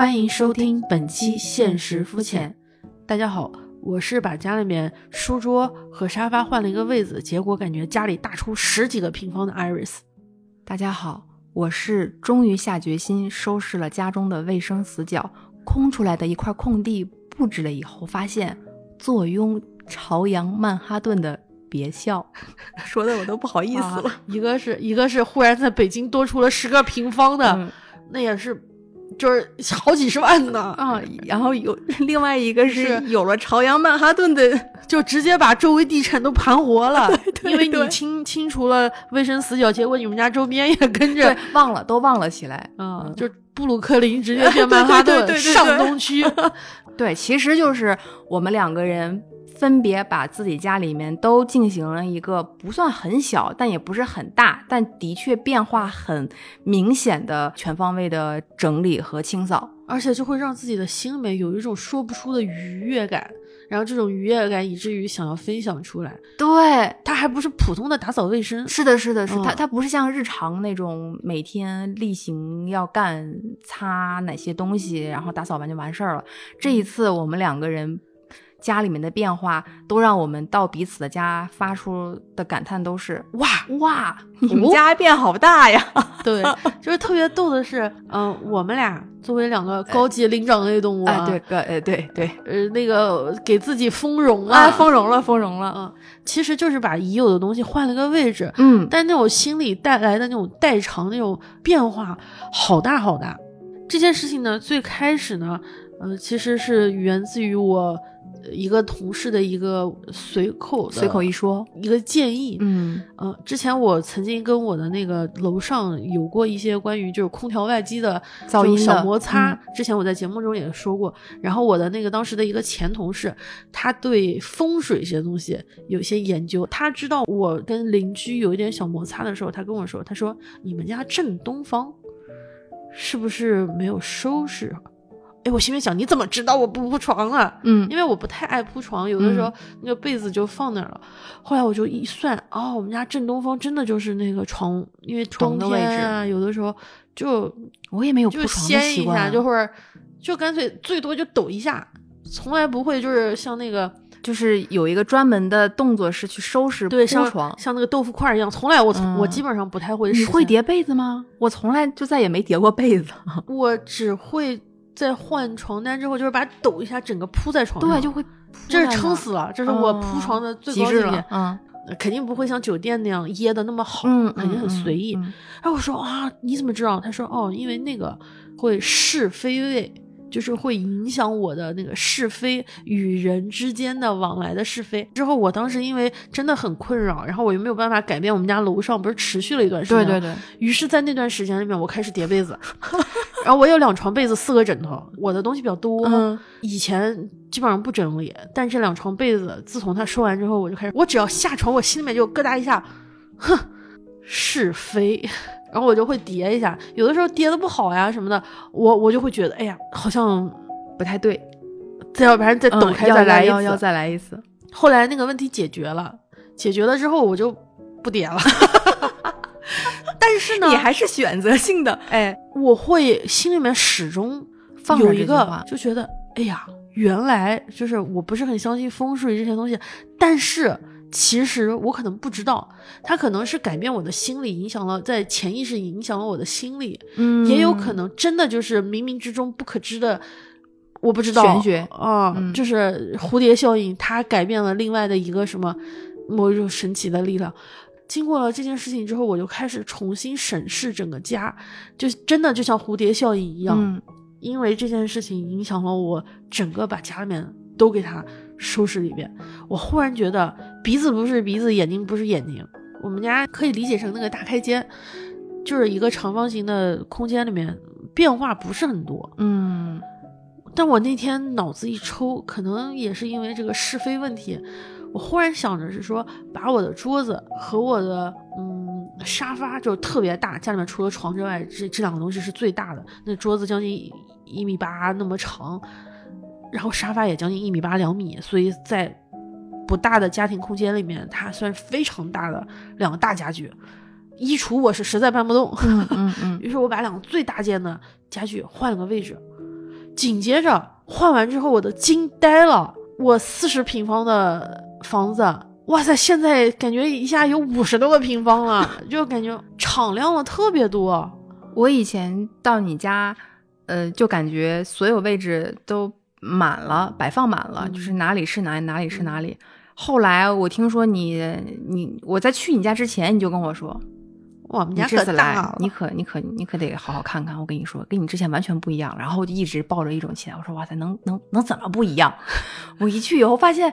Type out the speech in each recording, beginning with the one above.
欢迎收听本期《现实肤浅》。大家好，我是把家里面书桌和沙发换了一个位子，结果感觉家里大出十几个平方的 Iris。大家好，我是终于下决心收拾了家中的卫生死角，空出来的一块空地布置了以后，发现坐拥朝阳曼哈顿的别笑，说的我都不好意思了。啊一个是一个是忽然在北京多出了十个平方的，嗯那也是就是好几十万呢，啊，然后有 另外一个是是有了朝阳曼哈顿的，就直接把周围地产都盘活了。对因为你清清除了卫生死角，结果你们家周边也跟着对，忘了都忘了起来。啊，嗯就布鲁克林直接变曼哈顿上东区。对，其实就是我们两个人分别把自己家里面都进行了一个不算很小，但也不是很大，但的确变化很明显的全方位的整理和清扫。而且就会让自己的心里面有一种说不出的愉悦感，然后这种愉悦感以至于想要分享出来。对，它还不是普通的打扫卫生，是的，是的，是嗯它，它不是像日常那种每天例行要干擦哪些东西，然后打扫完就完事儿了。这一次我们两个人家里面的变化，都让我们到彼此的家发出的感叹都是哇哇，你们哦家变好大呀！对，就是特别逗的是，嗯、我们俩作为两个高级灵长类动物啊，哎，对，个，哎，对对，呃，那个给自己丰容了，啊，丰容了，丰容了，嗯，其实就是把已有的东西换了个位置，嗯，但那种心理带来的那种代偿、那种变化，好大好大。这件事情呢，最开始呢，呃，其实是源自于我呃一个同事的一个随口随口一说，一个建议。嗯呃，之前我曾经跟我的那个楼上有过一些关于就是空调外机的小噪音小摩擦，嗯之前我在节目中也说过。然后我的那个当时的一个前同事，他对风水这些东西有一些研究，他知道我跟邻居有一点小摩擦的时候，他跟我说，他说你们家正东方是不是没有收拾？哎，我心里想，你怎么知道我不铺床啊？嗯因为我不太爱铺床，有的时候那个被子就放那儿了。后来我就一算，哦，我们家正东方真的就是那个床，因为冬床的位天啊，有的时候就我也没有就铺床的掀一下，习惯啊，就会儿就干脆最多就抖一下，从来不会就是像那个就是有一个专门的动作是去收拾铺床。像那个豆腐块一样，从来我从、我嗯基本上不太会。你会？叠被子吗？我从来就再也没叠过被子。我只会在换床单之后，就是把抖一下，整个铺在床上。对，就会这是撑死了，这是我铺床的最高境界。。嗯肯定不会像酒店那样掖的那么好，嗯，肯定很随意。嗯哎，我说啊，你怎么知道？他说哦，因为那个会是非位，就是会影响我的那个是非与人之间的往来的是非。之后我当时因为真的很困扰，然后我又没有办法改变我们家楼上不是持续了一段时间，对对对，于是，在那段时间里面，我开始叠被子，然后我有两床被子，四个枕头，我的东西比较多。嗯以前基本上不整理，但这两床被子，自从他说完之后，我就开始，我只要下床，我心里面就咯哒一下，哼，是非，然后我就会叠一下，有的时候叠的不好呀什么的，我我就会觉得，哎呀，好像不太对，再要不然再抖开再来一要要次。再来一次。后来那个问题解决了，解决了之后我就不叠了。但是呢，你还是选择性的，哎，我会心里面始终放有一个就觉得，哎呀，原来就是我不是很相信风水这些东西，但是其实我可能不知道，它可能是改变我的心理，影响了在潜意识影响了我的心理，嗯也有可能真的就是冥冥之中不可知的。我不知道玄学啊，嗯就是蝴蝶效应，它改变了另外的一个什么某一种神奇的力量。经过了这件事情之后，我就开始重新审视整个家，就真的就像蝴蝶效应一样，嗯因为这件事情影响了我整个把家里面都给它收拾了一遍。我忽然觉得鼻子不是鼻子，眼睛不是眼睛。我们家可以理解成那个大开间，就是一个长方形的空间里面变化不是很多。嗯但我那天脑子一抽，可能也是因为这个是非问题，我忽然想着是说，把我的桌子和我的嗯沙发就特别大，家里面除了床之外，这这两个东西是最大的。那桌子将近一一米八那么长，然后沙发也将近一米八两米，所以在不大的家庭空间里面，它算是非常大的两个大家具。衣橱我是实在搬不动，嗯 嗯嗯，于是我把两个最大件的家具换了个位置。紧接着换完之后，我都惊呆了。我四十平方的房子，哇塞，现在感觉一下有五十多个平方了，就感觉敞亮了特别多。我以前到你家，呃，就感觉所有位置都满了，摆放满了，就是哪里是哪里，哪里是哪里。后来我听说你，你我在去你家之前，你就跟我说，我们家可大次来，了。你可你可你可得好好看看。我跟你说，跟你之前完全不一样。然后我就一直抱着一种期待，我说哇塞，能能能怎么不一样？我一去以后发现，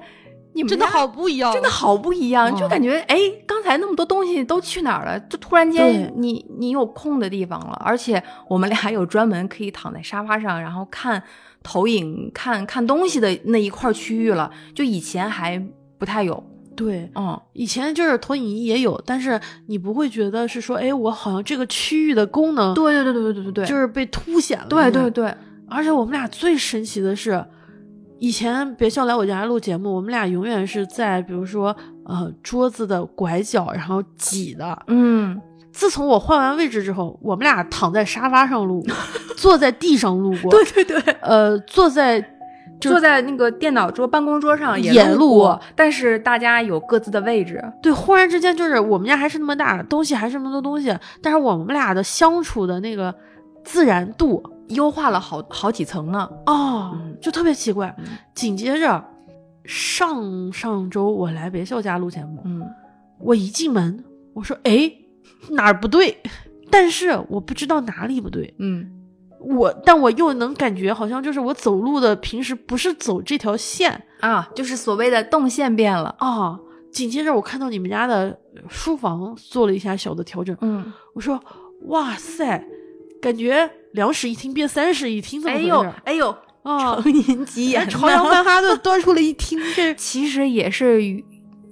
你们真的好不一样，真的好不一样，就哦感觉哎，刚才那么多东西都去哪儿了？就突然间对你你有空的地方了，而且我们俩有专门可以躺在沙发上，然后看投影、看看东西的那一块区域了。就以前还不太有，对。嗯，以前就是投影仪也有，但是你不会觉得是说，哎，我好像这个区域的功能对对对对对对对，就是被凸显了。对对对，而且我们俩最神奇的是，以前别笑来我家录节目，我们俩永远是在比如说呃桌子的拐角，然后挤的。嗯，自从我换完位置之后，我们俩躺在沙发上录，坐在地上录过，对对对。呃，坐在 坐在那个电脑桌、办公桌上也录录过但是大家有各自的位置。对，忽然之间就是我们家还是那么大，东西还是那么多东西，但是我们俩的相处的那个自然度优化了好好几层呢。哦，嗯就特别奇怪。嗯紧接着上上周我来别笑家录节目，嗯，我一进门，我说哎哪儿不对，但是我不知道哪里不对，嗯我但我又能感觉好像就是我走路的平时不是走这条线啊，就是所谓的动线变了。啊。紧接着我看到你们家的书房做了一下小的调整，嗯，我说哇塞，感觉两室一厅变三室一厅，怎么哎呦回事？哎呦，啊，成年急眼，朝阳曼哈顿端出了一厅，这 其实也是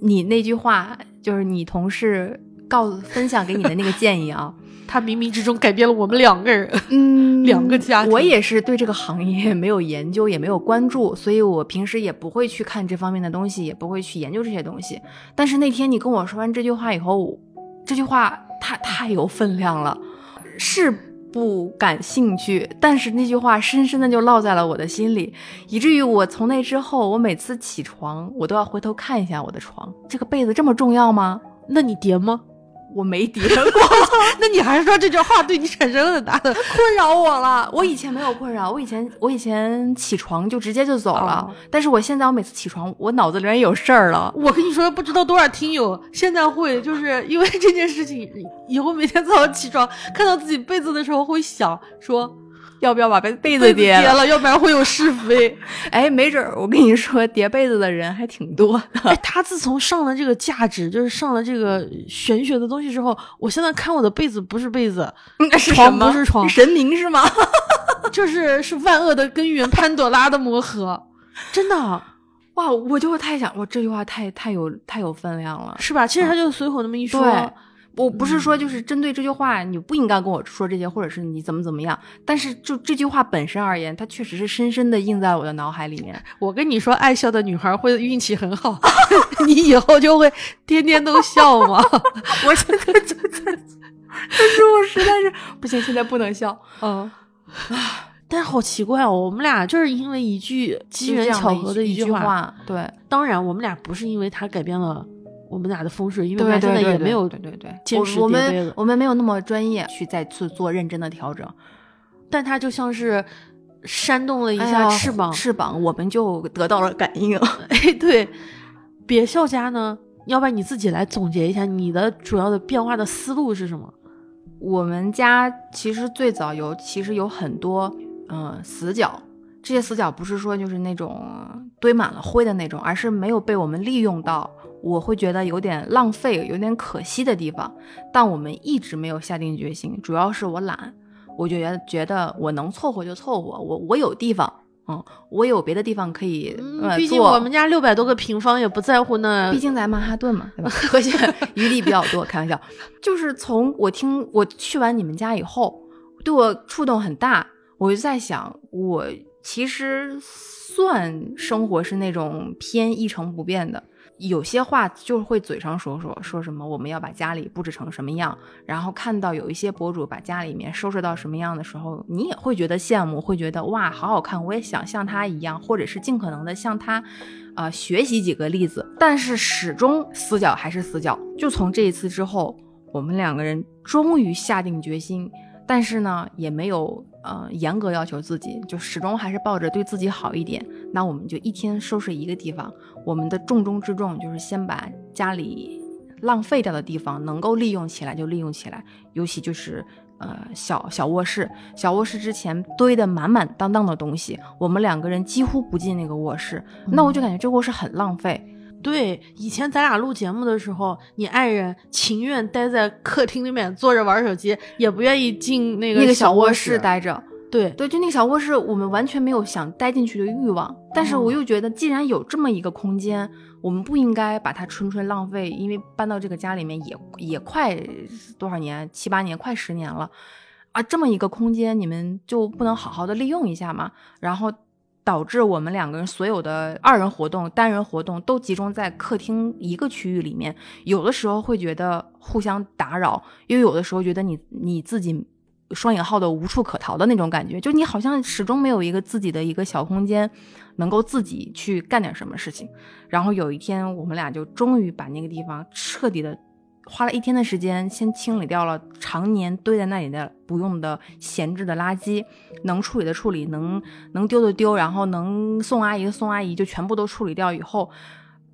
你那句话，就是你同事告诉分享给你的那个建议啊。他冥冥之中改变了我们两个人。嗯 两个家庭我也是对这个行业没有研究，也没有关注，所以我平时也不会去看这方面的东西，也不会去研究这些东西。但是那天你跟我说完这句话以后，这句话太太有分量了，是不感兴趣，但是那句话深深的就烙在了我的心里，以至于我从那之后，我每次起床，我都要回头看一下我的床，这个被子这么重要吗？那你叠吗？我没叠过。那你还是说这句话对你产生了很大的困扰我了。我以前没有困扰，我以前我以前起床就直接就走了，哦但是我现在我每次起床，我脑子里面有事儿了。我跟你说，不知道多少听友现在会就是因为这件事情，以后每天早上起床看到自己被子的时候，会想说要不要把被被子被子叠叠了？要不然会有是非。哎，没准儿我跟你说，叠被子的人还挺多的。哎，他自从上了这个价值，就是上了这个玄学的东西之后，我现在看我的被子不是被子，那是床不是床神明是吗？就是是万恶的根源潘朵拉的魔盒，真的哇，我就太想，我这句话太太有太有分量了。是吧？其实他就随口那么一说，对，我不是说就是针对这句话，你不应该跟我说这些，或者是你怎么怎么样。但是就这句话本身而言，它确实是深深的印在我的脑海里面。我跟你说，爱笑的女孩会运气很好，你以后就会天天都笑吗。我现在就在，但是我实在是不行，现在不能笑。嗯啊，但是好奇怪哦，我们俩就是因为一句机缘巧合的句一句话，对当然我们俩不是因为他改变了我们俩的风水，因为我对们现在也没有对对对，我们我们没有那么专业去再次做认真的调整，但他就像是扇动了一一下翅膀，翅膀我们就得到了感应。哎，对，别笑家呢，要不然你自己来总结一下你的主要的变化的思路是什么？我们家其实最早有，其实有很多嗯、呃死角，这些死角不是说就是那种堆满了灰的那种，而是没有被我们利用到，我会觉得有点浪费、有点可惜的地方。但我们一直没有下定决心，主要是我懒，我就觉得觉得我能凑合就凑合，我我有地方，嗯，我有别的地方可以，呃毕竟我们家六百多个平方也不在乎那毕竟在曼哈顿嘛，对吧？而 且余地比较多，开玩笑。就是从我听我去完你们家以后，对我触动很大。我就在想，我其实算生活是那种偏一成不变的。有些话就会嘴上说说说什么我们要把家里布置成什么样，然后看到有一些博主把家里面收拾到什么样的时候，你也会觉得羡慕，会觉得哇好好看，我也想像他一样，或者是尽可能的向他，呃学习几个例子。但是始终死角还是死角。就从这一次之后，我们两个人终于下定决心，但是呢也没有。呃，严格要求自己，就始终还是抱着对自己好一点。那我们就一天收拾一个地方。我们的重中之重就是先把家里浪费掉的地方能够利用起来就利用起来。尤其就是呃小小卧室，小卧室之前堆的满满当当的东西，我们两个人几乎不进那个卧室。那我就感觉这卧室很浪费。对，以前咱俩录节目的时候，你爱人情愿待在客厅里面坐着玩手机，也不愿意进那个那个小卧室待着。对对，就那个小卧室，我们完全没有想待进去的欲望。但是我又觉得，既然有这么一个空间，我们不应该把它纯纯浪费。因为搬到这个家里面也也快多少年，七八年，快十年了啊！这么一个空间，你们就不能好好的利用一下吗？然后。导致我们两个人所有的二人活动、单人活动都集中在客厅一个区域里面，有的时候会觉得互相打扰，又有的时候觉得你你自己双引号的无处可逃的那种感觉，就你好像始终没有一个自己的一个小空间，能够自己去干点什么事情。然后有一天，我们俩就终于把那个地方彻底的。花了一天的时间，先清理掉了常年堆在那里的不用的闲置的垃圾，能处理的处理，能能丢的丢，然后能送阿姨的送阿姨，就全部都处理掉以后，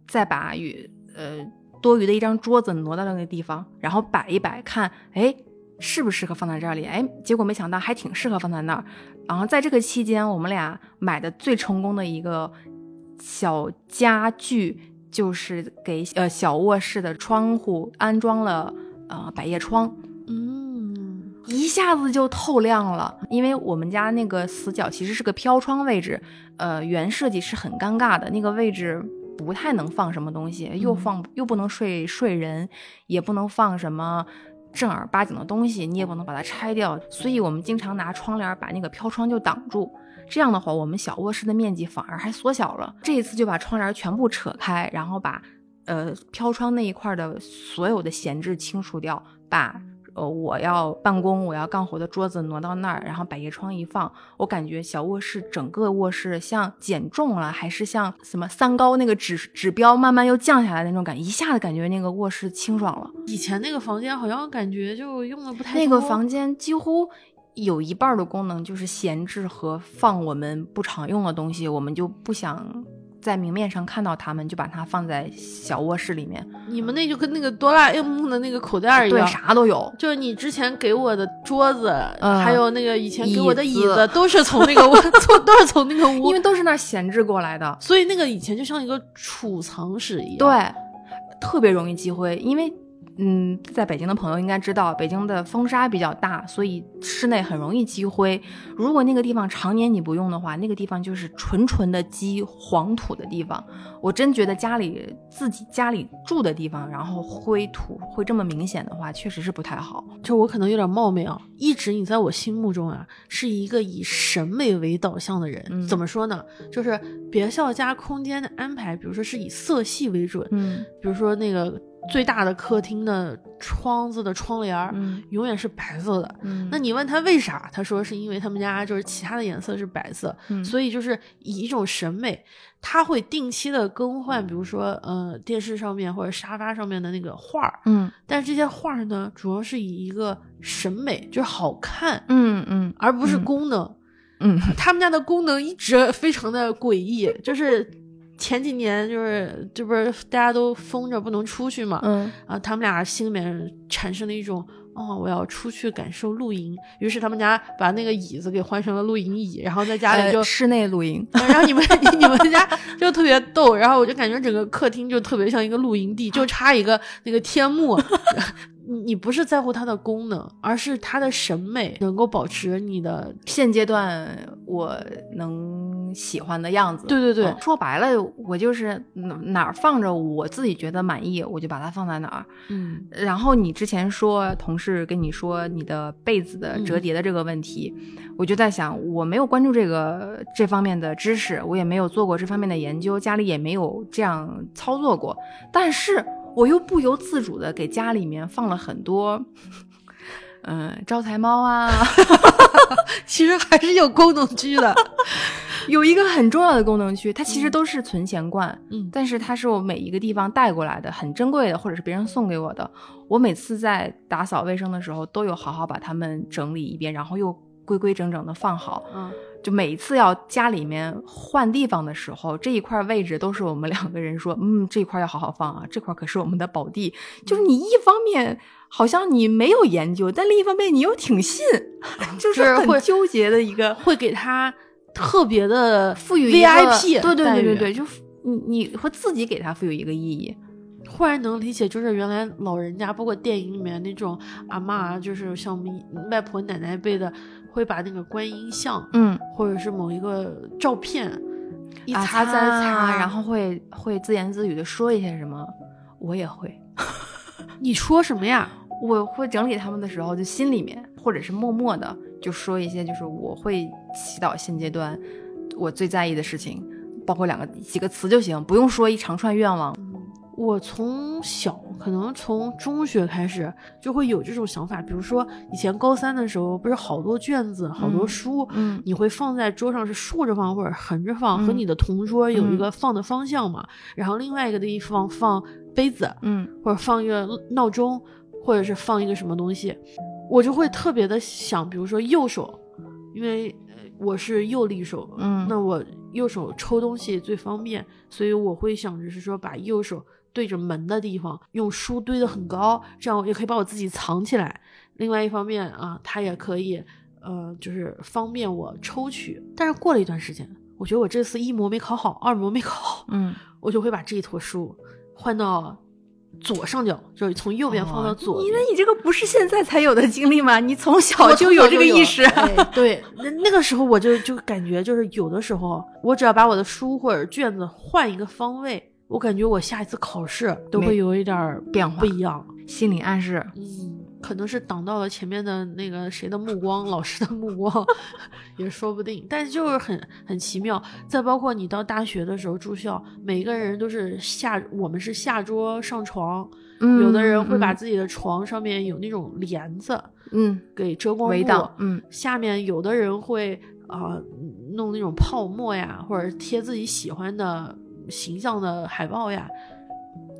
再把与呃多余的一张桌子挪到那个地方，然后摆一摆，看哎适不适合放在这里，哎，结果没想到还挺适合放在那儿。然后在这个期间，我们俩买的最成功的一个小家具。就是给呃小卧室的窗户安装了呃百叶窗，嗯，一下子就透亮了。因为我们家那个死角其实是个飘窗位置，呃，原设计是很尴尬的，那个位置不太能放什么东西，又放又不能睡睡人，也不能放什么正儿八经的东西，你也不能把它拆掉，所以我们经常拿窗帘把那个飘窗就挡住。这样的话，我们小卧室的面积反而还缩小了。这一次就把窗帘全部扯开，然后把呃飘窗那一块的所有的闲置清除掉，把呃我要办公、我要干活的桌子挪到那儿，然后百叶窗一放，我感觉小卧室整个卧室像减重了，还是像什么三高那个指指标慢慢又降下来的那种感觉，一下子感觉那个卧室清爽了。以前那个房间好像感觉就用的不太那个房间几乎。有一半的功能就是闲置和放我们不常用的东西，我们就不想在明面上看到它们，就把它放在小卧室里面。你们那就跟那个哆啦 A 梦的那个口袋一样，对，啥都有。就是你之前给我的桌子，还有那个以前给我的椅子，都是从那个屋，从都是从那个屋，因为都是那闲置过来的，所以那个以前就像一个储藏室一样，对，特别容易积灰，因为。嗯，在北京的朋友应该知道，北京的风沙比较大，所以室内很容易积灰。如果那个地方常年你不用的话，那个地方就是纯纯的积黄土的地方。我真觉得家里自己家里住的地方，然后灰土会这么明显的话，确实是不太好。就我可能有点冒昧啊，一直你在我心目中啊，是一个以审美为导向的人。怎么说呢？就是别校家空间的安排，比如说是以色系为准，嗯，比如说那个。最大的客厅的窗子的窗帘儿，永远是白色的。那你问他为啥？他说是因为他们家就是其他的颜色是白色，所以就是以一种审美，他会定期的更换，比如说呃电视上面或者沙发上面的那个画儿。嗯，但是这些画儿呢，主要是以一个审美，就是好看。嗯嗯，而不是功能。嗯，他们家的功能一直非常的诡异，就是。前几年就是这不是大家都封着不能出去嘛，嗯。啊，他们俩心里面产生了一种哦，我要出去感受露营，于是他们家把那个椅子给换成了露营椅，然后在家里就室内露营，然后你们 你们家就特别逗，然后我就感觉整个客厅就特别像一个露营地，就差一个那个天幕。你不是在乎它的功能，而是它的审美能够保持你的现阶段我能。喜欢的样子。对对对嗯说白了，我就是哪哪儿放着我自己觉得满意，我就把它放在哪儿。嗯然后你之前说同事跟你说你的被子的折叠的这个问题，我就在想，我没有关注这个这方面的知识，我也没有做过这方面的研究，家里也没有这样操作过，但是我又不由自主的给家里面放了很多。嗯，招财猫啊，其实还是有功能区的。有一个很重要的功能区，它其实都是存钱罐，嗯但是它是我每一个地方带过来的，很珍贵的，或者是别人送给我的。我每次在打扫卫生的时候，都有好好把它们整理一遍，然后又规规整整的放好。嗯，就每一次要家里面换地方的时候，这一块位置都是我们两个人说，嗯，这块要好好放啊，这块可是我们的宝地。就是你一方面好像你没有研究，但另一方面你又挺信，就 就是会很纠结的一个会给他特别的赋予 VIP 对对对对对，就你你会自己给他赋予一个意义。忽然能理解，就是原来老人家，包括电影里面那种阿嬷啊，就是像我们外婆奶奶辈的，会把那个观音像，嗯，或者是某一个照片一啊擦再擦，然后会会自言自语的说一些什么，我也会。你说什么呀？我会整理他们的时候，就心里面或者是默默的就说一些，就是我会祈祷现阶段我最在意的事情，包括两个几个词就行，不用说一长串愿望。我从小可能从中学开始就会有这种想法，比如说以前高三的时候，不是好多卷子、好多嗯书，嗯你会放在桌上是竖着放或者横着放，和嗯你的同桌有一嗯个放的方向嘛，然后另外一个地方放杯子，嗯。或者放一个闹钟，或者是放一个什么东西，我就会特别的想，比如说右手，因为呃我是右利手，嗯那我右手抽东西最方便，所以我会想着是说把右手对着门的地方，用书堆得很高，这样我也可以把我自己藏起来。另外一方面啊，它也可以呃，就是方便我抽取。但是过了一段时间，我觉得我这次一模没考好，二模没考好，嗯，我就会把这一坨书换到左上角，就是从右边放到左边。哦你那你这个不是现在才有的经历吗？你从小就有小就有这个意识。哎对，那那个时候我就就感觉就是有的时候，我只要把我的书或者卷子换一个方位，我感觉我下一次考试都会有一点儿变化不一样。心理暗示，嗯，可能是挡到了前面的那个谁的目光，老师的目光，也说不定。但是就是很很奇妙。再包括你到大学的时候住校，每个人都是下，我们是下桌上床，嗯有的人会把嗯自己的床上面有那种帘子嗯给遮光布围挡，嗯下面有的人会啊、呃弄那种泡沫呀，或者贴自己喜欢的形象的海报呀。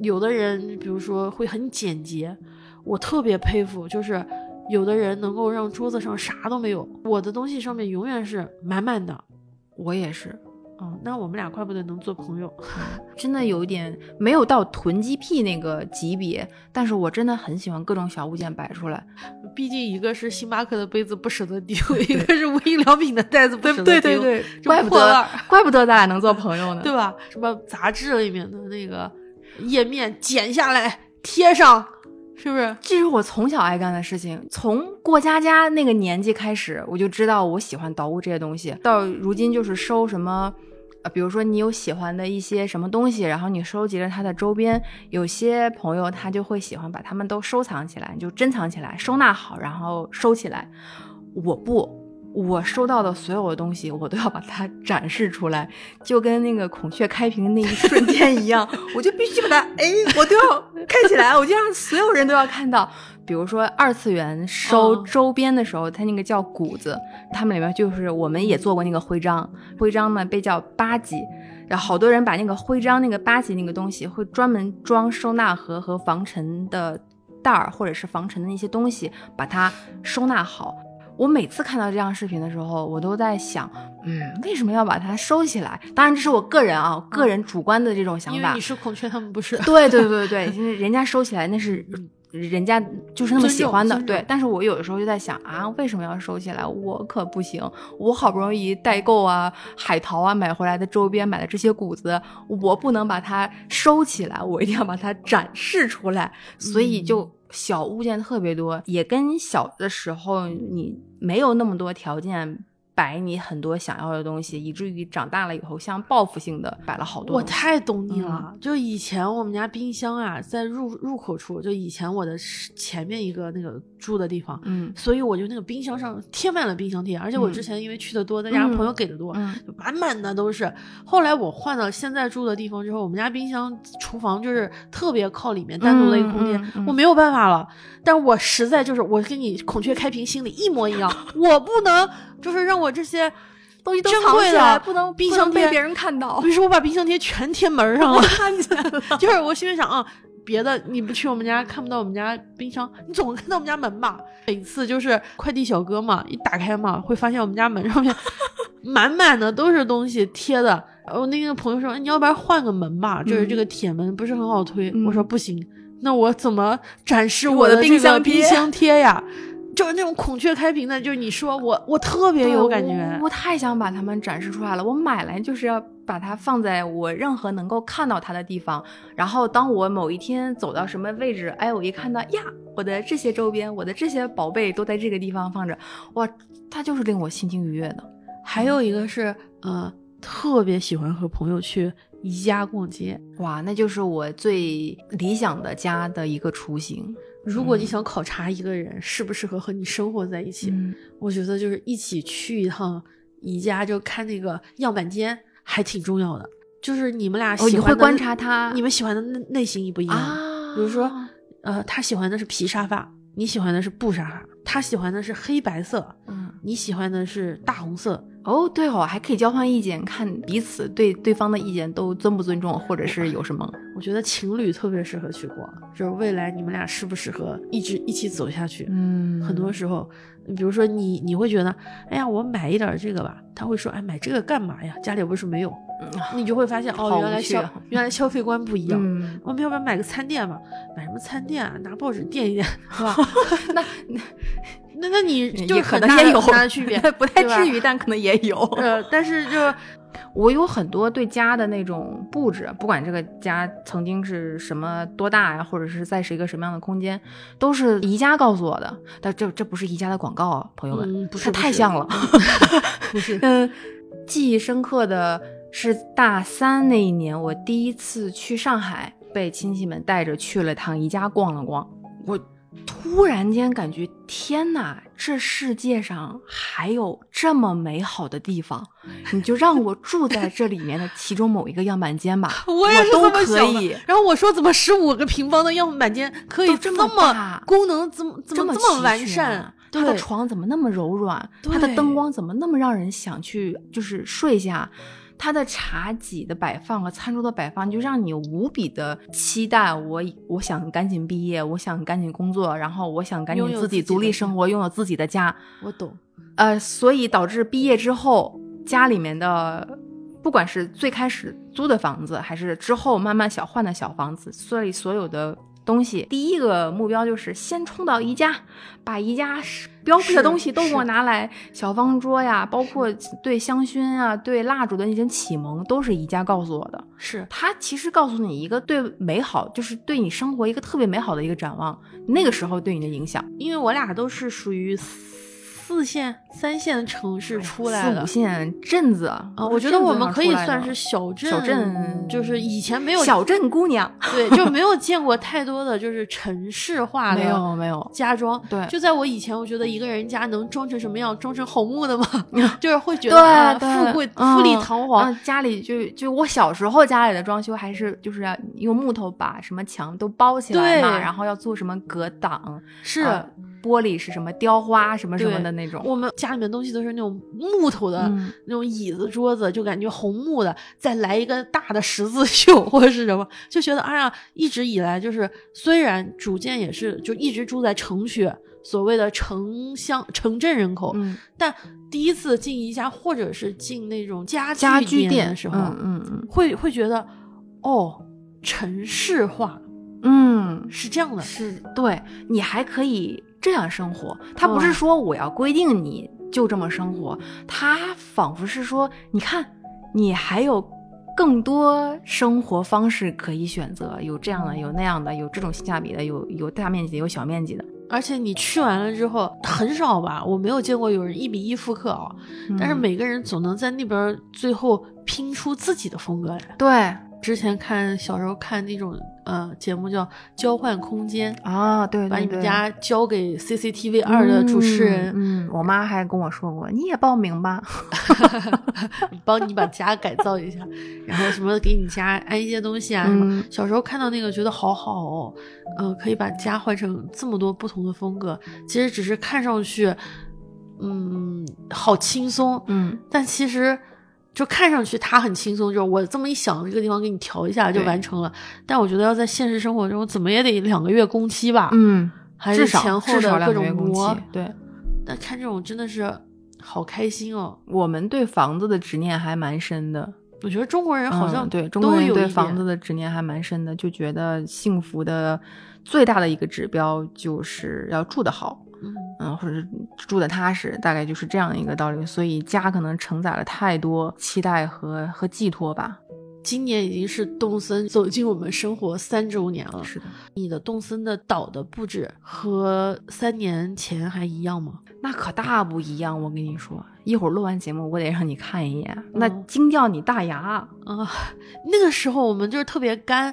有的人比如说会很简洁，我特别佩服，就是有的人能够让桌子上啥都没有，我的东西上面永远是满满的。我也是。哦，那我们俩怪不得能做朋友。真的有一点没有到囤积癖那个级别，但是我真的很喜欢各种小物件摆出来。毕竟一个是星巴克的杯子不舍得丢，一个是无印良品的袋子不舍得丢，对对对，这怪不得怪不得咱俩能做朋友呢。对吧？什么杂志里面的那个页面剪下来贴上，是不是？这是我从小爱干的事情，从过家家那个年纪开始，我就知道我喜欢捣鼓这些东西。到如今就是收什么，呃，比如说你有喜欢的一些什么东西，然后你收集了它的周边，有些朋友他就会喜欢把它们都收藏起来，就珍藏起来，收纳好，然后收起来。我不。我收到的所有的东西，我都要把它 展示出来，就跟那个孔雀开屏那一瞬间一样，我就必须把它，哎，我都要开起来，我就让所有人都要看到。比如说二次元收嗯周边的时候，它那个叫谷子，他们里面就是我们也做过那个徽章，徽章呢被叫八级，然后好多人把那个徽章那个八级那个东西会专门装收纳盒和防尘的袋儿，或者是防尘的那些东西，把它收纳好。我每次看到这样视频的时候，我都在想，嗯，为什么要把它收起来？当然，这是我个人啊，个人主观的这种想法因为你。是孔雀，他们不是。对对对对，就是人家收起来那是人家就是那么喜欢的，对。但是我有的时候就在想啊，为什么要收起来？我可不行，我好不容易代购啊、海淘啊买回来的周边买的这些谷子，我不能把它收起来，我一定要把它展示出来。所以就小物件特别多，也跟小的时候你没有那么多条件。摆你很多想要的东西，以至于长大了以后像报复性的摆了好多我。太懂你了，就以前我们家冰箱啊，在入入口处，就以前我的前面一个那个住的地方，嗯所以我就那个冰箱上贴满了冰箱贴，而且我嗯之前因为去的多，再加上朋友给的多，嗯就满满的都是。后来我换到现在住的地方之后，我们家冰箱厨房就是特别靠里面单独的一个空间，我没有办法了。但我实在就是我跟你孔雀开屏心里一模一样，我不能就是让我这些东西都珍藏起来，贵的不能冰箱被别人看到。于是我把冰箱贴全贴门上了。看见了，就是我心里想啊，别的你不去我们家看不到我们家冰箱，你总能看到我们家门吧？每次就是快递小哥嘛，一打开嘛，会发现我们家门上面 满满的都是东西贴的。我那个朋友说，你要不然换个门吧，就是这个铁门不是很好推。嗯我说不行，那我怎么展示我的冰箱冰箱贴呀？就是那种孔雀开屏的，就是你说我我特别有感觉我。我太想把它们展示出来了。我买来就是要把它放在我任何能够看到它的地方。然后当我某一天走到什么位置，哎，我一看到呀，我的这些周边，我的这些宝贝都在这个地方放着，哇，它就是令我心情愉悦的。还有一个是呃，特别喜欢和朋友去宜家逛街。哇，那就是我最理想的家的一个雏形。如果你想考察一个人适不适合和你生活在一起，嗯我觉得就是一起去一趟宜家，就看那个样板间，还挺重要的。就是你们俩哦，喜欢的、你会观察他，你们喜欢的类类型一不一样？啊，比如说，呃，他喜欢的是皮沙发，你喜欢的是布沙发；他喜欢的是黑白色，嗯。你喜欢的是大红色。哦，对哦，还可以交换意见，看彼此对对方的意见都尊不尊重，或者是有什么。我觉得情侣特别适合去逛，就是未来你们俩适不适合一直一起走下去？嗯很多时候，比如说你你会觉得，哎呀，我买一点这个吧，他会说，哎，买这个干嘛呀？家里又不是没有，你就会发现，哦，原来消原来消费观不一样。嗯，我们要不要买个餐垫吧？买什么餐垫啊？拿报纸垫一垫，是吧？那那那你就可能也有很大的区别，不太至于，但可能也有。呃，但是就我有很多对家的那种布置，不管这个家曾经是什么多大呀，或者是在是一个什么样的空间，都是宜家告诉我的。但这这不是宜家的广告啊，朋友们，嗯不是不是太像了。不是 嗯，记忆深刻的是大三那一年，我第一次去上海，被亲戚们带着去了趟宜家逛了逛。我突然间感觉，天哪，这世界上还有这么美好的地方，你就让我住在这里面的其中某一个样板间吧，我也是都这么可想的以。然后我说，怎么十五个平方的样板间可以这么功能怎么这这么么这么完善？它的床怎么那么柔软？它的灯光怎么那么让人想去就是睡下？它的茶几的摆放和餐桌的摆放，就让你无比的期待。我我想赶紧毕业，我想赶紧工作，然后我想赶紧自己独立生活，拥有自己的家。我懂。呃，所以导致毕业之后，家里面的不管是最开始租的房子，还是之后慢慢小换的小房子，所以所有的东西，第一个目标就是先冲到宜家，把宜家标配的东西都给我拿来，小方桌呀，包括对香薰啊、对蜡烛的那些启蒙，都是宜家告诉我的。是它其实告诉你一个对美好，就是对你生活一个特别美好的一个展望，那个时候对你的影响。因为我俩都是属于四线、三线城市出来的四五。线镇子啊啊，我觉得我们可以算是小镇，小镇就是以前没有小镇姑娘，对，就没 有见过太多的就是城市化的没有没有，家装。对就在我以前，我觉得一个人家能装成什么样，装成红木的吗？就是会觉得富贵、嗯富丽堂皇。嗯家里就就我小时候家里的装修还是就是要用木头把什么墙都包起来嘛，然后要做什么隔挡，是、呃玻璃是什么雕花什么什么的那种。我们家里面东西都是那种木头的、嗯那种椅子、桌子，就感觉红木的，再来一个大的十字绣或者是什么，就觉得哎呀，一直以来就是虽然逐渐也是就一直住在城区，所谓的城乡城镇人口，嗯，但第一次进宜家或者是进那种家家居店的时候，嗯嗯嗯会会觉得哦，城市化嗯，是这样的，是对你还可以这样生活，他不是嗯说我要规定你就这么生活，它仿佛是说，你看你还有更多生活方式可以选择，有这样的，有那样的，有这种性价比的，有有大面积的，有小面积的。而且你去完了之后很少吧，我没有见过有人一比一复刻啊，但是嗯每个人总能在那边儿最后拼出自己的风格来。对之前看小时候看那种呃节目叫《交换空间》，啊，对对对，把你们家交给 CCTV 二的主持人，嗯，嗯我妈还跟我说过，你也报名吧。帮你把家改造一下，然后什么给你家安一些东西啊什么。嗯小时候看到那个觉得好好哦，呃，可以把家换成这么多不同的风格，其实只是看上去，嗯，好轻松，嗯，但其实。就看上去他很轻松，就是我这么一想，这个地方给你调一下就完成了。但我觉得要在现实生活中，怎么也得两个月工期吧，嗯，还是前后的各种磨期。。对，但看这种真的是好开心哦！我们对房子的执念还蛮深的。我觉得中国人好像嗯、对中国人对房子的执念还蛮深的，就觉得幸福的最大的一个指标就是要住得好，嗯嗯，或者是住的踏实，大概就是这样的一个道理。所以家可能承载了太多期待和和寄托吧。今年已经是动森走进我们生活三周年了。是的，你的动森的岛的布置和三年前还一样吗？那可大不一样。我跟你说，一会儿录完节目，我得让你看一眼，那嗯惊掉你大牙。啊、那个时候我们就是特别干，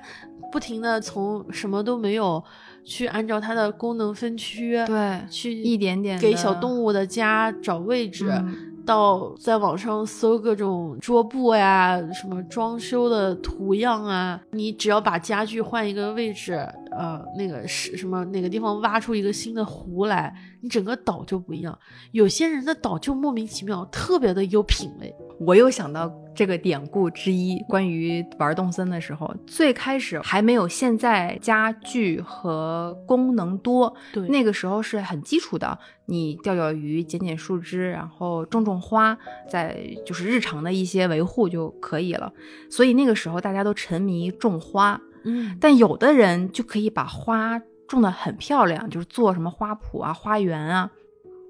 不停的从什么都没有去按照它的功能分区，对去一点点给小动物的家找位置。嗯到在网上搜各种桌布呀，什么装修的图样啊，你只要把家具换一个位置，呃，那个是什么哪个地方挖出一个新的湖来，你整个岛就不一样。有些人的岛就莫名其妙，特别的有品味。我又想到这个典故之一，关于玩动森的时候，最开始还没有现在家具和功能多，对，那个时候是很基础的，你钓钓鱼、剪剪树枝，然后种种花，在就是日常的一些维护就可以了。所以那个时候大家都沉迷种花，嗯，但有的人就可以把花种得很漂亮，就是做什么花圃啊、花园啊。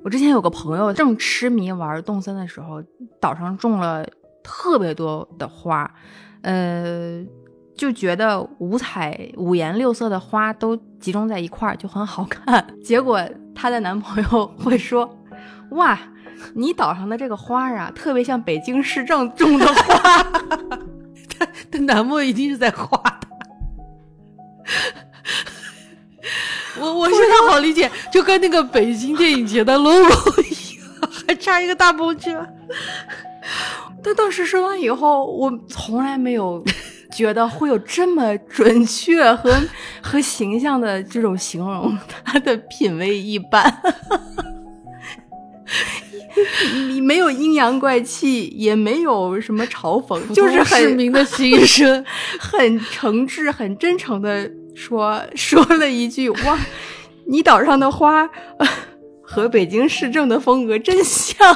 我之前有个朋友正痴迷玩动森的时候，岛上种了特别多的花，呃，就觉得五彩五颜六色的花都集中在一块儿就很好看。结果她的男朋友会说：“哇，你岛上的这个花啊，特别像北京市政种的花。”她男朋友一定是在画的。我我现在好理解，就跟那个北京电影节的 logo 一样，还差一个大风车。但当时说完以后，我从来没有觉得会有这么准确和和形象的这种形容，他的品味一般。你没有阴阳怪气，也没有什么嘲讽，就是市很民的心声。很诚挚、很真诚的说 说了一句：“哇，你岛上的花、呃和北京市政的风格真像。”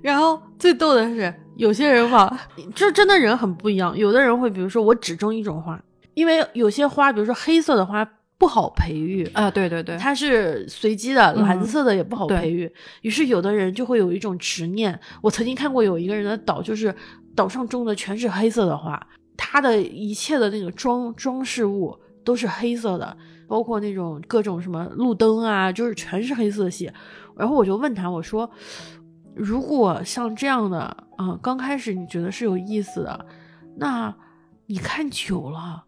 然后最逗的是，有些人吧，这真的人很不一样。有的人会，比如说我只种一种花，因为有些花，比如说黑色的花不好培育，啊，对对对，它是随机的，嗯蓝色的也不好培育。于是有的人就会有一种执念。我曾经看过有一个人的岛，就是岛上种的全是黑色的花，他的一切的那个装装饰物都是黑色的，包括那种各种什么路灯啊，就是全是黑色系。然后我就问他，我说，如果像这样的，啊、刚开始你觉得是有意思的，那你看久了，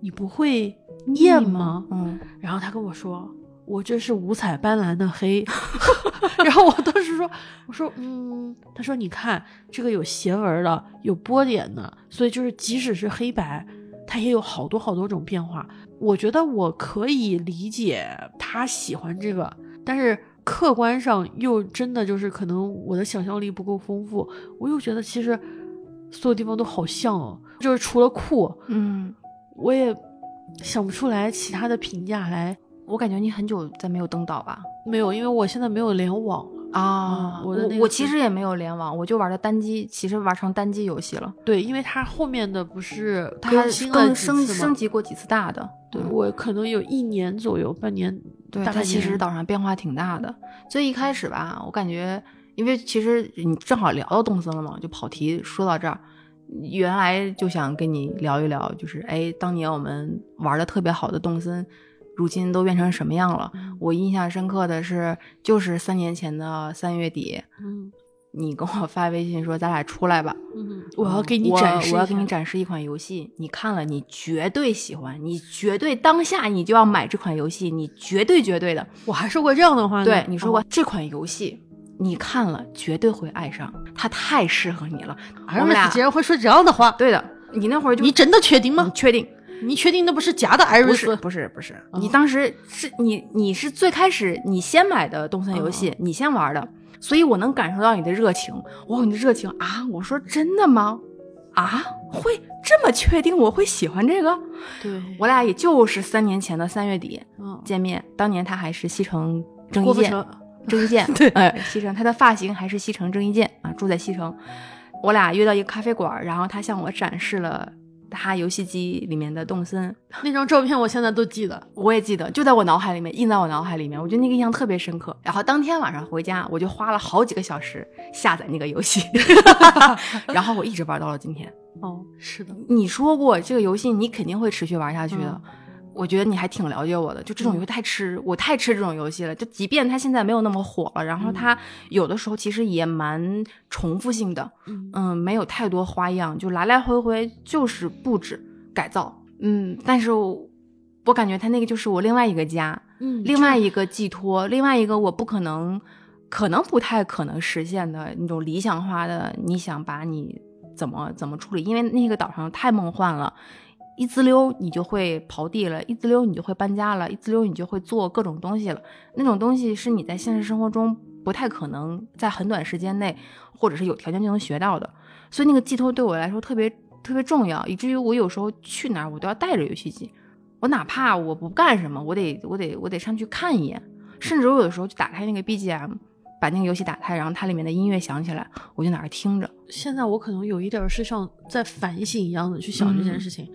你不会厌吗？嗯，然后他跟我说：“我这是五彩斑斓的黑。”然后我当时说：“我说嗯。”他说：“你看这个有斜纹的，有波点的，所以就是即使是黑白，它也有好多好多种变化。我觉得我可以理解他喜欢这个，但是客观上又真的就是可能我的想象力不够丰富，我又觉得其实所有地方都好像哦，就是除了酷，嗯，我也想不出来其他的评价来。我感觉你很久再没有登岛吧？没有，因为我现在没有联网了。啊我我其实也没有联网，我就玩的单机，其实玩成单机游戏了。对，因为它后面的不是它更升升？级过几次大的，对我可能有一年左右，半年。对，大概它其实岛上变化挺大的。所以一开始吧，我感觉，因为其实你正好聊到动森了嘛，就跑题说到这儿。原来就想跟你聊一聊，就是哎，当年我们玩的特别好的动森，如今都变成什么样了。嗯我印象深刻的是，就是三年前的三月底，嗯 你跟我发微信说咱俩出来吧，嗯，我要给你展示我要给你展示一款游戏，你看了你绝对喜欢，你绝对当下你就要买这款游戏，你绝对绝对的。我还说过这样的话呢。对你说过、哦这款游戏，你看了绝对会爱上，它太适合你了。我们俩竟然会说这样的话，对的，你那会儿就你真的确定你吗？确定？你确定那不是假的艾瑞不是斯？不是不是，哦你当时是你你是最开始你先买的动森游戏，你先玩的，所以我能感受到你的热情。哇，你的热情啊！我说真的吗？啊，会这么确定我会喜欢这个？对，我俩也就是三年前的三月底嗯，见面，当年他还是西城郑伊健，郑伊健，对哎，西城，他的发型还是西城郑伊健啊，住在西城。我俩约到一个咖啡馆，然后他向我展示了他游戏机里面的动森，那张照片我现在都记得。我也记得，就在我脑海里面，印在我脑海里面。我觉得那个印象特别深刻。然后当天晚上回家，我就花了好几个小时下载那个游戏，然后我一直玩到了今天。哦，是的，你说过这个游戏你肯定会持续玩下去的。嗯我觉得你还挺了解我的，就这种游戏太吃，我太吃这种游戏了。就即便它现在没有那么火了，然后它有的时候其实也蛮重复性的，嗯。嗯，没有太多花样，就来来回回就是布置改造，嗯，但是我我感觉它那个就是我另外一个家，嗯另外一个寄托，另外一个我不可能，可能不太可能实现的那种理想化的，你想把你怎么怎么处理？因为那个岛上太梦幻了，一滋溜你就会刨地了，一滋溜你就会搬家了，一滋溜你就会做各种东西了。那种东西是你在现实生活中不太可能在很短时间内，或者是有条件就能学到的。所以那个寄托对我来说特别特别重要，以至于我有时候去哪儿我都要带着游戏机。我哪怕我不干什么，我得我得我得上去看一眼，甚至我有的时候就打开那个 BGM，把那个游戏打开，然后它里面的音乐响起来，我就在那儿听着。现在我可能有一点儿是像在反省一样的去想这件事情。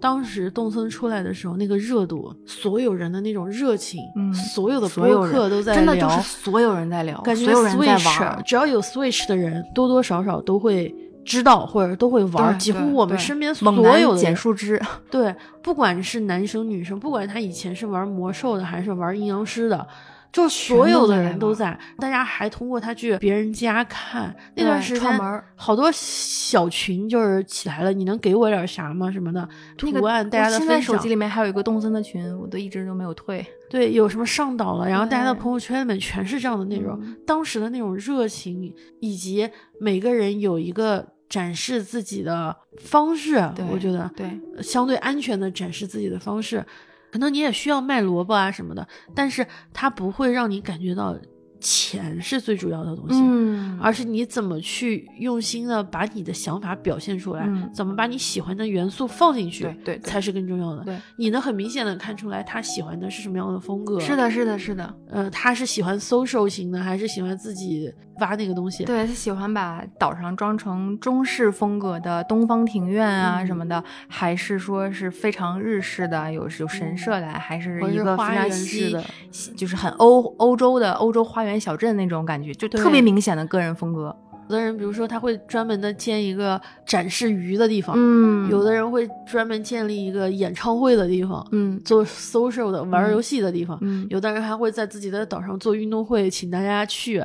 当时动森出来的时候，那个热度，所有人的那种热情，嗯所有的播客都在聊，真的就是所有人在聊，感觉所有人在 Switch 玩。只要有 Switch 的人，多多少少都会知道或者都会玩。几乎我们身边所有的人捡树枝，对，不管是男生女生，不管他以前是玩魔兽的还是玩阴阳师的，就所有的人都在。大家还通过他去别人家看那段时间好多小群就是起来了，你能给我点啥吗？什么的图那个案，大家的我现在手机。里面还有一个动森的群，我都一直都没有退。对，有什么上岛了，然后大家的朋友圈里面全是这样的内容。嗯 当时的那种热情，以及每个人有一个展示自己的方式，对我觉得对，相对安全的展示自己的方式，可能你也需要卖萝卜啊什么的，但是它不会让你感觉到钱是最主要的东西，嗯，而是你怎么去用心的把你的想法表现出来，嗯怎么把你喜欢的元素放进去，对才是更重要的。对，你能很明显的看出来他喜欢的是什么样的风格，是，的，是的，是的。呃，他是喜欢 social 型的，还是喜欢自己挖那个东西？对他喜欢把岛上装成中式风格的东方庭院啊嗯什么的，还是说是非常日式的，有有神社的，还是一个非常园式西的，西就是很欧欧洲的欧洲花园小镇那种感觉，就特别明显的个人风格。有的人，比如说他会专门的建一个展示鱼的地方，嗯有的人会专门建立一个演唱会的地方，嗯做 social 的玩游戏的地方。嗯有的人还会在自己的岛上做运动会，请大家去，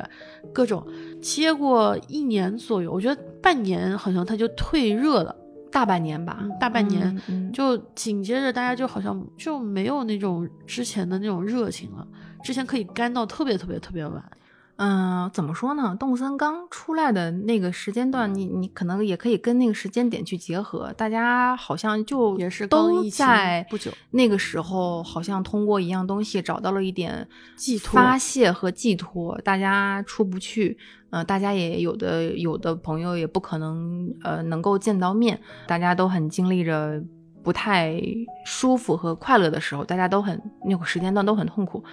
各种。接过一年左右，我觉得半年好像他就退热了，大半年吧，嗯大半年嗯嗯就紧接着大家就好像就没有那种之前的那种热情了。之前可以干到特别特别特别晚，嗯，怎么说呢？动森刚出来的那个时间段，你你可能也可以跟那个时间点去结合，大家好像就也是刚都在不久那个时候，好像通过一样东西找到了一点寄托发泄和寄托，大家出不去。呃，大家也有的有的朋友也不可能呃能够见到面，大家都很经历着不太舒服和快乐的时候，大家都很那个时间段都很痛苦，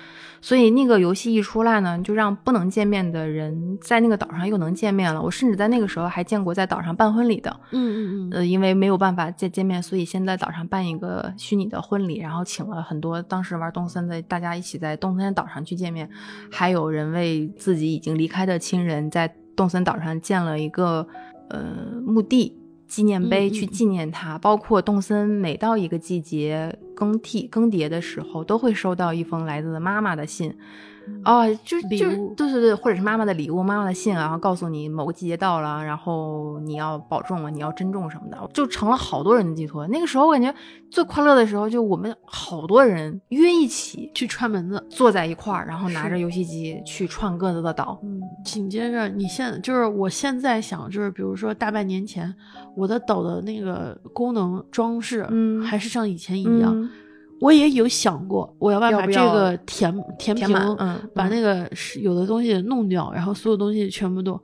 所以那个游戏一出来呢，就让不能见面的人在那个岛上又能见面了。我甚至在那个时候还见过在岛上办婚礼的，嗯嗯嗯，呃，因为没有办法再见面，所以先在岛上办一个虚拟的婚礼，然后请了很多当时玩动森的大家一起在动森岛上去见面，还有人为自己已经离开的亲人在动森岛上建了一个呃墓地。纪念碑去纪念他，包括动森每到一个季节更替更迭的时候，都会收到一封来自妈妈的信。哦，就就对对对，或者是妈妈的礼物、妈妈的信啊，然后告诉你某个季节到了，然后你要保重啊，你要珍重什么的，就成了好多人的寄托。那个时候我感觉最快乐的时候，就我们好多人约一起去串门子。坐在一块儿，然后拿着游戏机去串各自的岛。嗯，紧接着你现就是我现在想就是，比如说大半年前，我的岛的那个功能装饰，嗯还是像以前一样。嗯我也有想过，我要不要把这个填填平，把那个是有的东西弄掉，然后所有东西全部都。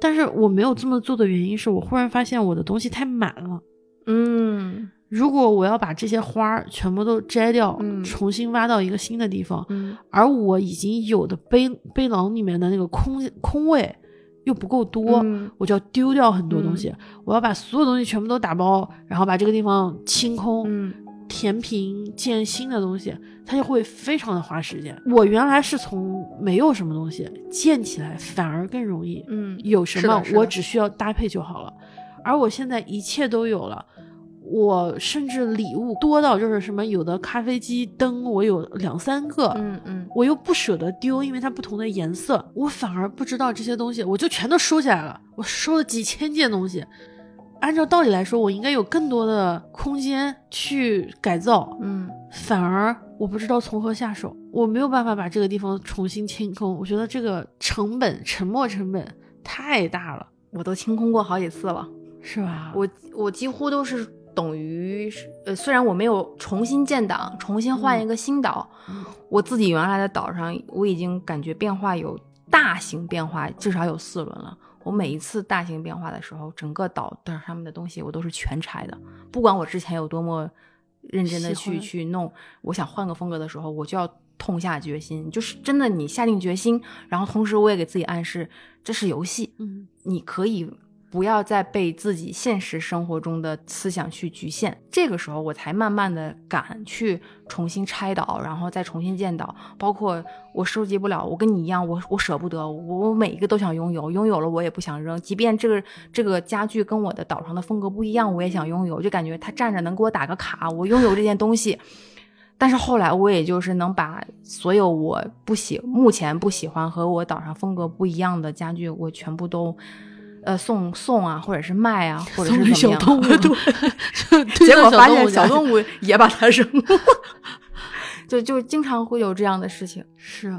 但是我没有这么做的原因是我忽然发现我的东西太满了。嗯如果我要把这些花儿全部都摘掉，嗯重新挖到一个新的地方，嗯而我已经有的背背囊里面的那个空空位又不够多，嗯我就要丢掉很多东西。我要把所有东西全部都打包，然后把这个地方清空，嗯填平，建新的东西，它就会非常的花时间。我原来是从没有什么东西建起来，反而更容易。嗯有什么我只需要搭配就好了，而我现在一切都有了。我甚至礼物多到就是什么，有的咖啡机灯我有两三个，嗯嗯我又不舍得丢，因为它不同的颜色，我反而不知道这些东西，我就全都收起来了。我收了几千件东西，按照道理来说，我应该有更多的空间去改造，嗯反而我不知道从何下手，我没有办法把这个地方重新清空。我觉得这个成本、沉没成本太大了，我都清空过好几次了。是吧？我我几乎都是等于是呃，虽然我没有重新建档，重新换一个新岛，嗯我自己原来的岛上我已经感觉变化有大型变化，至少有四轮了。我每一次大型变化的时候，整个岛的上面的东西我都是全拆的，不管我之前有多么认真的去去弄，我想换个风格的时候，我就要痛下决心，就是真的你下定决心，然后同时我也给自己暗示，这是游戏，嗯。你可以不要再被自己现实生活中的思想去局限。这个时候，我才慢慢的敢去重新拆岛，然后再重新建岛。包括我收集不了，我跟你一样，我我舍不得，我每一个都想拥有，拥有了我也不想扔。即便这个这个家具跟我的岛上的风格不一样，我也想拥有，就感觉它站着能给我打个卡，我拥有这件东西。但是后来，我也就是能把所有我不喜、目前不喜欢和我岛上风格不一样的家具，我全部都，呃，送送啊，或者是卖啊，或者是怎么样？动物对，结果发现小动物小动物也把它扔了，就就经常会有这样的事情。是，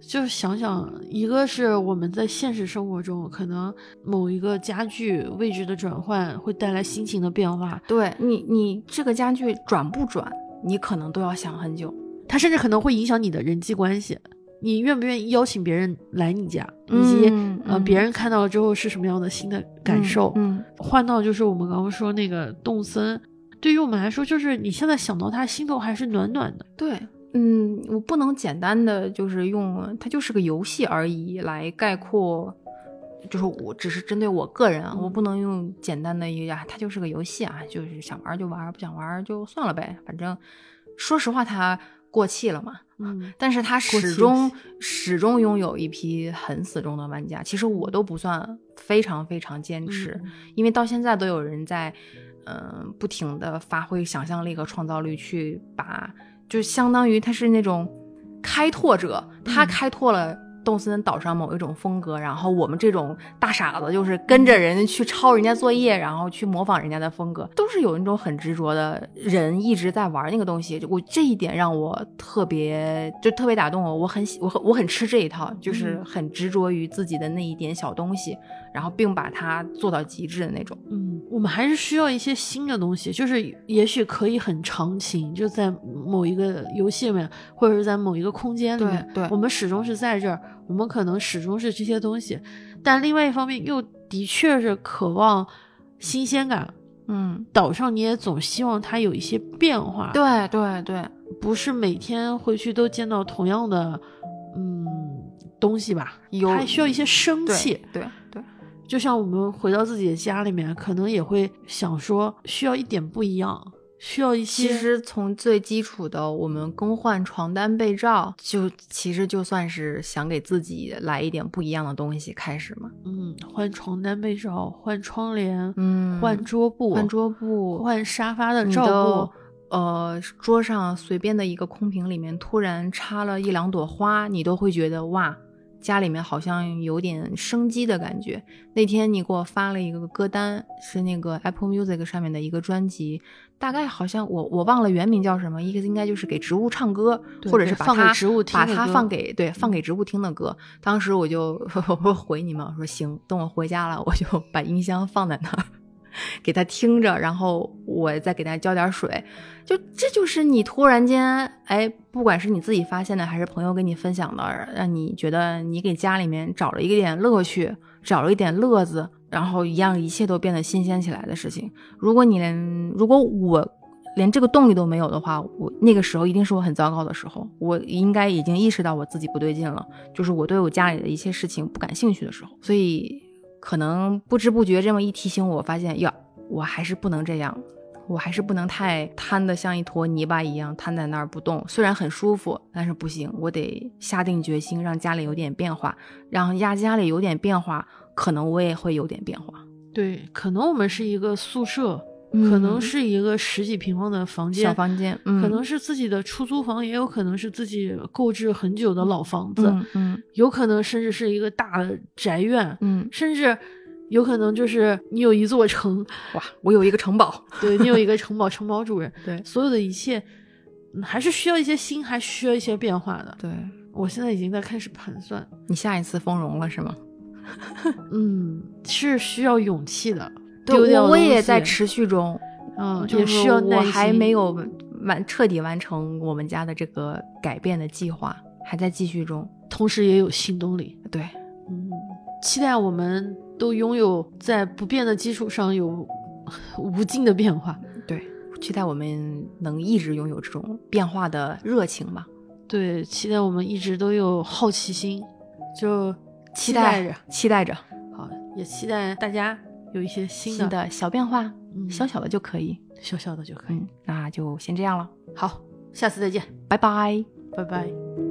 就是想想，一个是我们在现实生活中，可能某一个家具位置的转换会带来心情的变化，对你，你这个家具转不转，你可能都要想很久。它甚至可能会影响你的人际关系。你愿不愿意邀请别人来你家，以及、嗯嗯呃别人看到了之后是什么样的新的感受？嗯换到就是我们刚刚说那个动森，对于我们来说，就是你现在想到他，心头还是暖暖的。对，嗯，我不能简单的就是用它就是个游戏而已来概括，就是我只是针对我个人啊，我不能用简单的一个啊，它就是个游戏啊，就是想玩就玩，不想玩就算了呗，反正说实话它过气了嘛。嗯，但是他始终始终拥有一批很死忠的玩家。其实我都不算非常非常坚持，嗯因为到现在都有人在，嗯、不停的发挥想象力和创造力去把，就相当于他是那种开拓者，他嗯开拓了。动森岛上某一种风格，然后我们这种大傻子就是跟着人去抄人家作业，然后去模仿人家的风格，都是有那种很执着的人一直在玩那个东西。我这一点让我特别就特别打动我，我很喜我很我很吃这一套，就是嗯很执着于自己的那一点小东西，然后并把它做到极致的那种。嗯，我们还是需要一些新的东西，就是也许可以很长情，就在某一个游戏里面，或者是在某一个空间里面，对对我们始终是在这儿，我们可能始终是这些东西，但另外一方面又的确是渴望新鲜感。嗯，岛上你也总希望它有一些变化，对对对，不是每天回去都见到同样的嗯东西吧，有还需要一些生对气。对对，就像我们回到自己的家里面，可能也会想说需要一点不一样，需要一些。其实从最基础的，我们更换床单被罩，就其实就算是想给自己来一点不一样的东西开始嘛。嗯，换床单被罩，换窗帘，嗯，换桌布，换桌布，换沙发的罩布。呃，桌上随便的一个空瓶里面突然插了一两朵花，你都会觉得哇，家里面好像有点生机的感觉。那天你给我发了一个歌单，是那个 Apple Music 上面的一个专辑，大概好像我我忘了原名叫什么，一个应该就是给植物唱歌，或者是放给它植物听把它放给对放给植物听的歌。当时我就 我回你们，我说行，等我回家了，我就把音箱放在那儿。给他听着，然后我再给他浇点水，就这就是你突然间，哎，不管是你自己发现的，还是朋友跟你分享的，让你觉得你给家里面找了一点乐趣，找了一点乐子，然后一样一切都变得新鲜起来的事情。如果你连，如果我连这个动力都没有的话，我那个时候一定是我很糟糕的时候，我应该已经意识到我自己不对劲了，就是我对我家里的一切事情不感兴趣的时候，所以。可能不知不觉这么一提醒我，发现呀，我还是不能这样，我还是不能太瘫的像一坨泥巴一样瘫在那儿不动。虽然很舒服，但是不行，我得下定决心让家里有点变化，让家家里有点变化，可能我也会有点变化。对，可能我们是一个宿舍，可能是一个十几平方的房间，小房间，嗯、可能是自己的出租房，也有可能是自己购置很久的老房子，嗯嗯，有可能甚至是一个大的宅院，嗯，甚至有可能就是你有一座城，哇，我有一个城堡，对你有一个城堡，城堡主人，对，所有的一切嗯还是需要一些新，还需要一些变化的。对我现在已经在开始盘算，你下一次丰容了是吗？嗯，是需要勇气的。对丢掉我我也在持续中，嗯，就是我需要耐心还没有完彻底完成我们家的这个改变的计划，还在继续中。同时也有新动力。对，嗯，期待我们都拥有在不变的基础上有无尽的变化。对，期待我们能一直拥有这种变化的热情吧。对，期待我们一直都有好奇心，就期待着。期待着好，也期待大家有一些新的、新的小变化，嗯小小的就可以。小小的就可以。嗯，那就先这样了，好，下次再见，拜拜。拜拜。